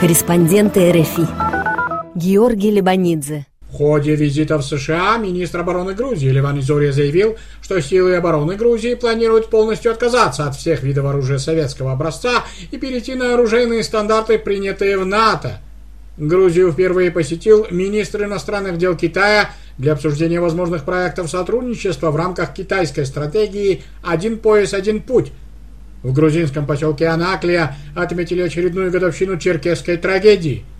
Корреспонденты РФИ Георгий Лебанидзе в ходе визита в США министр обороны Грузии Ливан Изория заявил, что силы обороны Грузии планируют полностью отказаться от всех видов оружия советского образца и перейти на оружейные стандарты, принятые в НАТО. Грузию впервые посетил министр иностранных дел Китая для обсуждения возможных проектов сотрудничества в рамках китайской стратегии «Один пояс, один путь». В грузинском поселке Анаклия отметили очередную годовщину черкесской трагедии –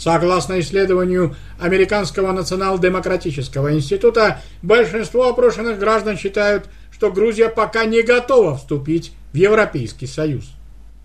Согласно исследованию Американского национал-демократического института, большинство опрошенных граждан считают, что Грузия пока не готова вступить в Европейский Союз.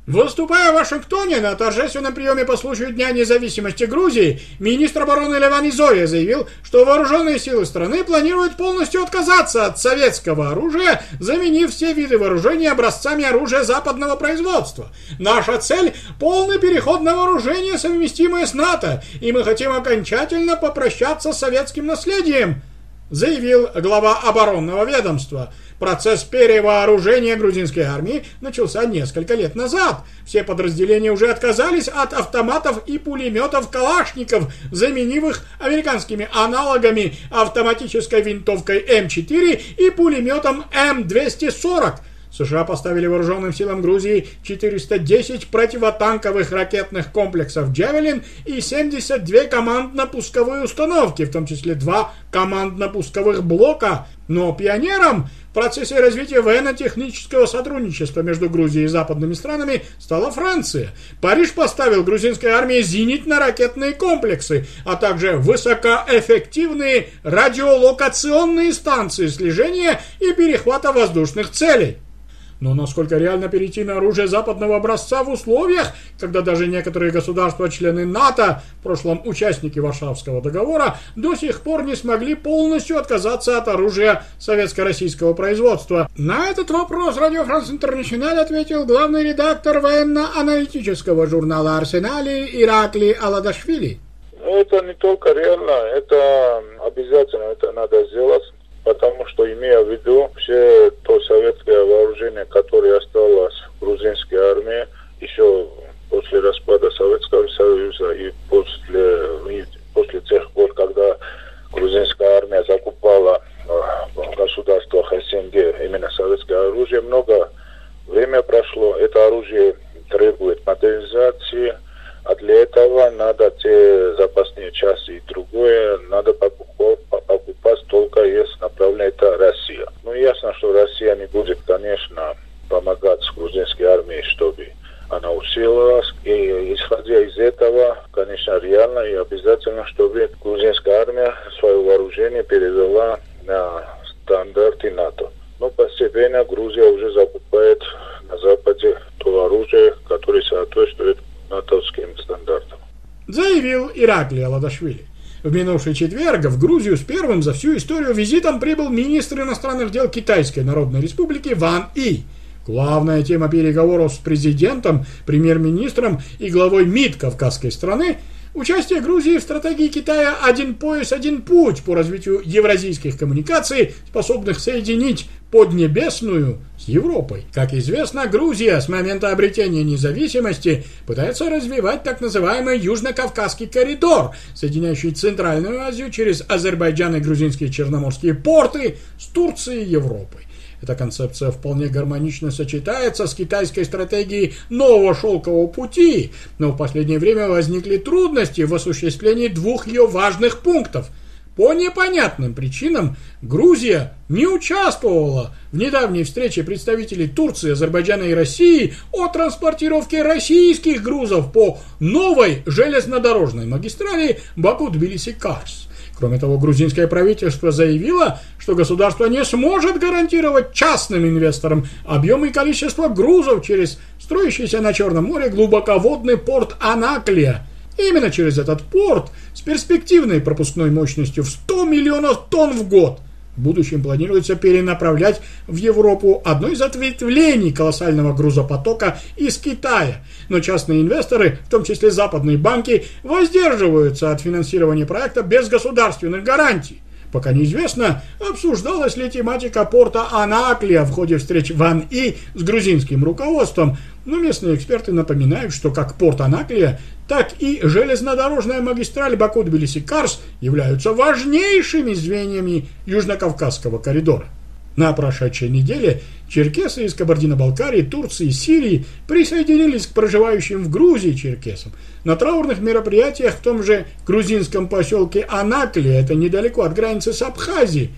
Выступая в Вашингтоне на торжественном приеме по случаю Дня независимости Грузии, министр обороны Леван Изоя заявил, что вооруженные силы страны планируют полностью отказаться от советского оружия, заменив все виды вооружения образцами оружия западного производства. Наша цель – полный переход на вооружение, совместимое с НАТО, и мы хотим окончательно попрощаться с советским наследием, заявил глава оборонного ведомства – Процесс перевооружения грузинской армии начался несколько лет назад. Все подразделения уже отказались от автоматов и пулеметов Калашников, заменив их американскими аналогами автоматической винтовкой М4 и пулеметом М240. США поставили вооруженным силам Грузии 410 противотанковых ракетных комплексов «Джавелин» и 72 командно-пусковые установки, в том числе два командно-пусковых блока. Но пионером в процессе развития военно-технического сотрудничества между Грузией и западными странами стала Франция. Париж поставил грузинской армии зенитно-ракетные комплексы, а также высокоэффективные радиолокационные станции слежения и перехвата воздушных целей. Но насколько реально перейти на оружие западного образца в условиях, когда даже некоторые государства-члены НАТО, в прошлом участники Варшавского договора, до сих пор не смогли полностью отказаться от оружия советско-российского производства? На этот вопрос Радио Франс Интернациональ ответил главный редактор военно-аналитического журнала «Арсенали» Иракли Аладашвили. Это не только реально, это обязательно это надо сделать потому что, имея в виду все то советское вооружение, которое осталось в грузинской армии еще после распада Советского Союза и после, и после тех пор, когда грузинская армия закупала в государствах СНГ именно советское оружие, много время прошло, это оружие требует модернизации, а для этого надо те запасные части и другое, надо покупать, покупать только если направляет Россия. Ну, ясно, что Россия не будет, конечно, помогать грузинской армии, чтобы она усилилась. И исходя из этого, конечно, реально и обязательно, чтобы грузинская армия свое вооружение перевела на стандарты НАТО. Но постепенно Грузия уже закупает на Западе то оружие, которое соответствует натовским стандартам. Заявил Иракли Аладашвили. В минувший четверг в Грузию с первым за всю историю визитом прибыл министр иностранных дел Китайской Народной Республики Ван И. Главная тема переговоров с президентом, премьер-министром и главой МИД Кавказской страны Участие Грузии в стратегии Китая «Один пояс, один путь» по развитию евразийских коммуникаций, способных соединить Поднебесную с Европой. Как известно, Грузия с момента обретения независимости пытается развивать так называемый Южно-Кавказский коридор, соединяющий Центральную Азию через Азербайджан и грузинские черноморские порты с Турцией и Европой. Эта концепция вполне гармонично сочетается с китайской стратегией нового шелкового пути, но в последнее время возникли трудности в осуществлении двух ее важных пунктов. По непонятным причинам Грузия не участвовала в недавней встрече представителей Турции, Азербайджана и России о транспортировке российских грузов по новой железнодорожной магистрали Баку-Тбилиси-Карс. Кроме того, грузинское правительство заявило, что государство не сможет гарантировать частным инвесторам объем и количество грузов через строящийся на Черном море глубоководный порт Анаклия. Именно через этот порт с перспективной пропускной мощностью в 100 миллионов тонн в год в будущем планируется перенаправлять в Европу одно из ответвлений колоссального грузопотока из Китая. Но частные инвесторы, в том числе западные банки, воздерживаются от финансирования проекта без государственных гарантий. Пока неизвестно, обсуждалась ли тематика порта Анаклия в ходе встреч Ван И с грузинским руководством, но местные эксперты напоминают, что как порт Анаклия, так и железнодорожная магистраль Баку-Тбилиси-Карс являются важнейшими звеньями Южно-Кавказского коридора. На прошедшей неделе черкесы из Кабардино-Балкарии, Турции и Сирии присоединились к проживающим в Грузии черкесам. На траурных мероприятиях в том же грузинском поселке Анакли, это недалеко от границы с Абхазией,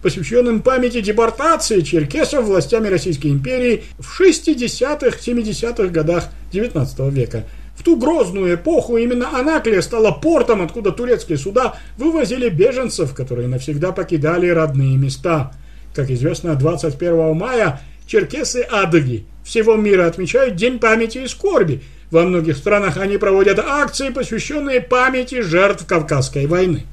посвященным памяти депортации черкесов властями Российской империи в 60-70-х годах XIX века. В ту грозную эпоху именно Анаклия стала портом, откуда турецкие суда вывозили беженцев, которые навсегда покидали родные места – как известно, 21 мая черкесы-адыги всего мира отмечают День памяти и скорби. Во многих странах они проводят акции, посвященные памяти жертв Кавказской войны.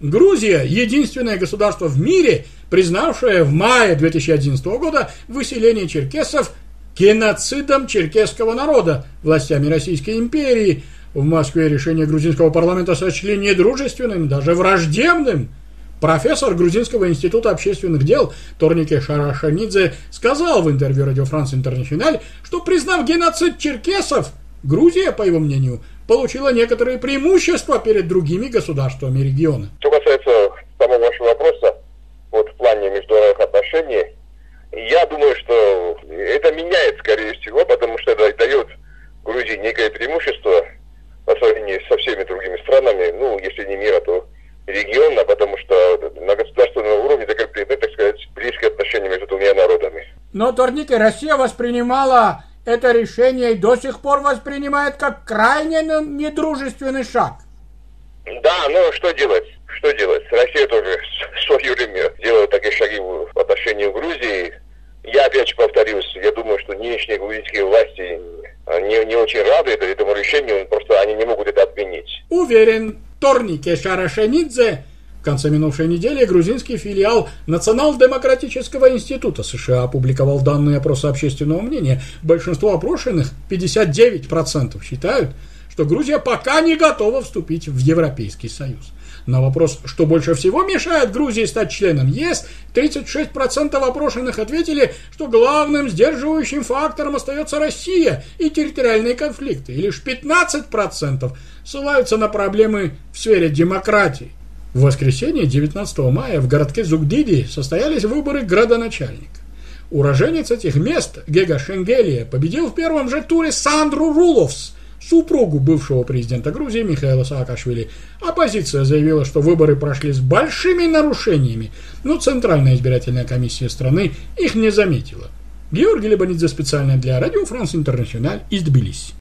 Грузия – единственное государство в мире, признавшее в мае 2011 года выселение черкесов геноцидом черкесского народа властями Российской империи. В Москве решение грузинского парламента сочли недружественным, даже враждебным – Профессор Грузинского института общественных дел Торнике Шарашанидзе сказал в интервью Радио Франс Интернациональ, что признав геноцид черкесов, Грузия, по его мнению, получила некоторые преимущества перед другими государствами региона. Что касается самого вашего вопроса, вот в плане международных отношений, я думаю, что это меняет, скорее всего, потому что это дает Грузии некое преимущество по сравнению со всеми другими странами, ну, если не мира, то региона, потому что на государственном уровне закреплены, так сказать, близкие отношения между двумя Но, Торники, Россия воспринимала это решение и до сих пор воспринимает как крайне недружественный шаг. Да, но что делать? Что делать? Россия тоже в свое время делала такие шаги в отношении Грузии. Я опять же повторюсь, я думаю, что нынешние грузинские власти не, не очень рады этому решению, просто они не могут это отменить. Уверен, Торнике Шарашенидзе в конце минувшей недели грузинский филиал Национал-демократического института США опубликовал данные опроса общественного мнения. Большинство опрошенных, 59%, считают, что Грузия пока не готова вступить в Европейский Союз. На вопрос, что больше всего мешает Грузии стать членом ЕС, 36% опрошенных ответили, что главным сдерживающим фактором остается Россия и территориальные конфликты, и лишь 15% ссылаются на проблемы в сфере демократии. В воскресенье 19 мая в городке Зугдиди состоялись выборы градоначальника. Уроженец этих мест, Гега Шенгелия, победил в первом же туре Сандру Руловс, супругу бывшего президента Грузии Михаила Саакашвили. Оппозиция заявила, что выборы прошли с большими нарушениями, но Центральная избирательная комиссия страны их не заметила. Георгий Лебанидзе специально для Радио Франс Интернациональ из Тбилиси.